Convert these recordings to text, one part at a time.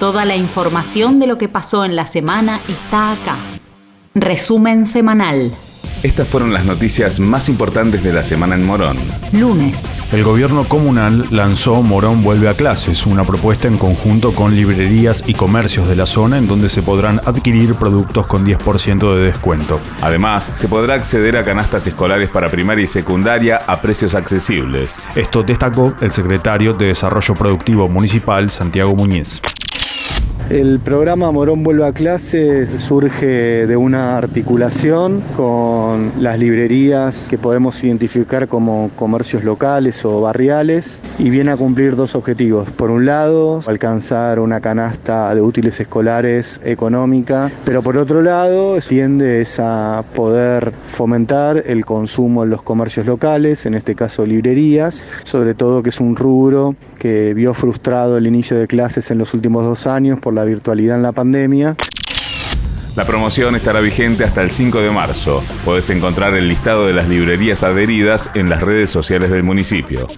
Toda la información de lo que pasó en la semana está acá. Resumen semanal. Estas fueron las noticias más importantes de la semana en Morón. Lunes. El gobierno comunal lanzó Morón Vuelve a Clases, una propuesta en conjunto con librerías y comercios de la zona en donde se podrán adquirir productos con 10% de descuento. Además, se podrá acceder a canastas escolares para primaria y secundaria a precios accesibles. Esto destacó el secretario de Desarrollo Productivo Municipal, Santiago Muñiz. El programa Morón Vuelve a Clases surge de una articulación con las librerías que podemos identificar como comercios locales o barriales y viene a cumplir dos objetivos. Por un lado, alcanzar una canasta de útiles escolares económica, pero por otro lado, tiende a poder fomentar el consumo en los comercios locales, en este caso librerías, sobre todo que es un rubro que vio frustrado el inicio de clases en los últimos dos años por la la virtualidad en la pandemia. La promoción estará vigente hasta el 5 de marzo. Puedes encontrar el listado de las librerías adheridas en las redes sociales del municipio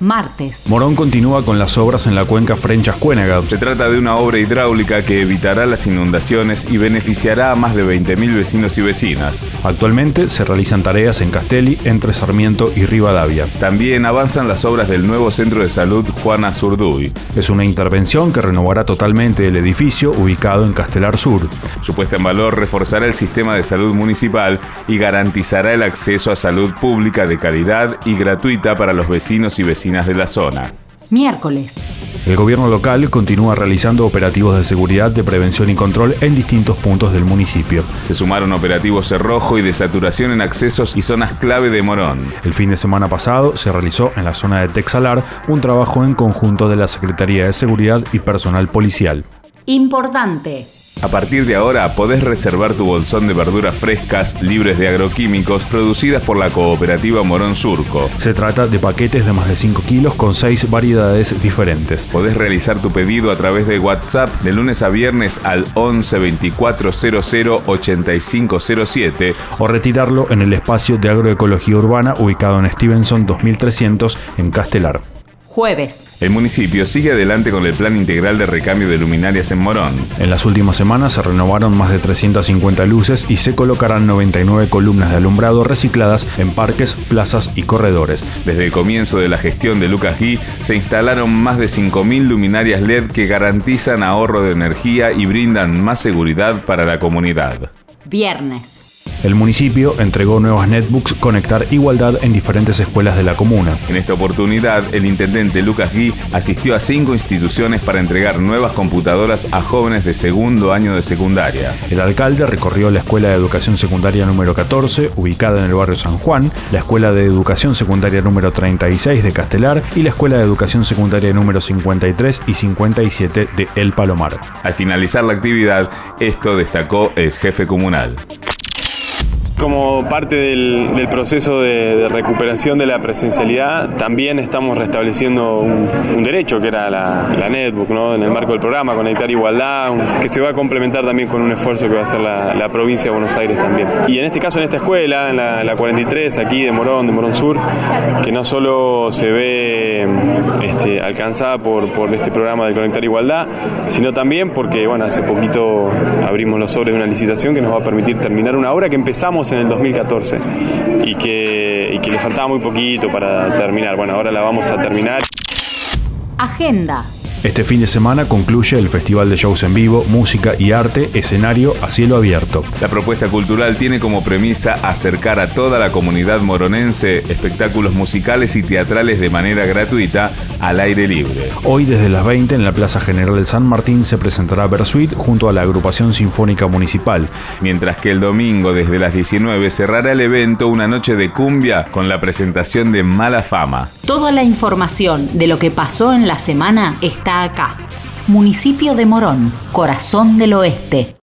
martes. Morón continúa con las obras en la cuenca Frenchas Cuénaga. Se trata de una obra hidráulica que evitará las inundaciones y beneficiará a más de 20.000 vecinos y vecinas. Actualmente se realizan tareas en Castelli, entre Sarmiento y Rivadavia. También avanzan las obras del nuevo centro de salud Juana Zurduy. Es una intervención que renovará totalmente el edificio ubicado en Castelar Sur. Su puesta en valor reforzará el sistema de salud municipal y garantizará el acceso a salud pública de calidad y gratuita para los vecinos y vecinas de la zona. Miércoles. El gobierno local continúa realizando operativos de seguridad, de prevención y control en distintos puntos del municipio. Se sumaron operativos cerrojo y de saturación en accesos y zonas clave de Morón. El fin de semana pasado se realizó en la zona de Texalar un trabajo en conjunto de la Secretaría de Seguridad y Personal Policial. Importante. A partir de ahora podés reservar tu bolsón de verduras frescas, libres de agroquímicos, producidas por la cooperativa Morón Surco. Se trata de paquetes de más de 5 kilos con 6 variedades diferentes. Podés realizar tu pedido a través de WhatsApp de lunes a viernes al 11 24 00 85 07 o retirarlo en el espacio de agroecología urbana ubicado en Stevenson 2300 en Castelar jueves. El municipio sigue adelante con el plan integral de recambio de luminarias en Morón. En las últimas semanas se renovaron más de 350 luces y se colocarán 99 columnas de alumbrado recicladas en parques, plazas y corredores. Desde el comienzo de la gestión de Lucas Gui se instalaron más de 5.000 luminarias LED que garantizan ahorro de energía y brindan más seguridad para la comunidad. Viernes. El municipio entregó nuevas netbooks Conectar Igualdad en diferentes escuelas de la comuna. En esta oportunidad, el intendente Lucas Gui asistió a cinco instituciones para entregar nuevas computadoras a jóvenes de segundo año de secundaria. El alcalde recorrió la Escuela de Educación Secundaria número 14, ubicada en el barrio San Juan, la Escuela de Educación Secundaria número 36 de Castelar y la Escuela de Educación Secundaria número 53 y 57 de El Palomar. Al finalizar la actividad, esto destacó el jefe comunal como parte del, proceso de, recuperación de la presencialidad, también estamos restableciendo un, derecho que era la, netbook, ¿no? en el marco del programa Conectar Igualdad, que se va a complementar también con un esfuerzo que va a hacer la, provincia de Buenos Aires también. Y en este caso, en esta escuela, en la, 43, aquí de Morón, de Morón Sur, que no solo se ve este, alcanzada por, este programa de Conectar Igualdad, sino también porque bueno, hace poquito abrimos los sobres de una licitación que nos va a permitir terminar una obra que empezamos en el 2014 y que, le faltaba muy poquito para terminar. Bueno, ahora la vamos a terminar. Agenda. Este fin de semana concluye el Festival de Shows en Vivo, Música y Arte, escenario a cielo abierto. La propuesta cultural tiene como premisa acercar a toda la comunidad moronense espectáculos musicales y teatrales de manera gratuita al aire libre. Hoy desde las 20 en la Plaza General de San Martín se presentará Bersuit junto a la agrupación sinfónica municipal, mientras que el domingo desde las 19 cerrará el evento una noche de cumbia con la presentación de Mala Fama. Toda la información de lo que pasó en la semana acá. Municipio de Morón, Corazón del Oeste.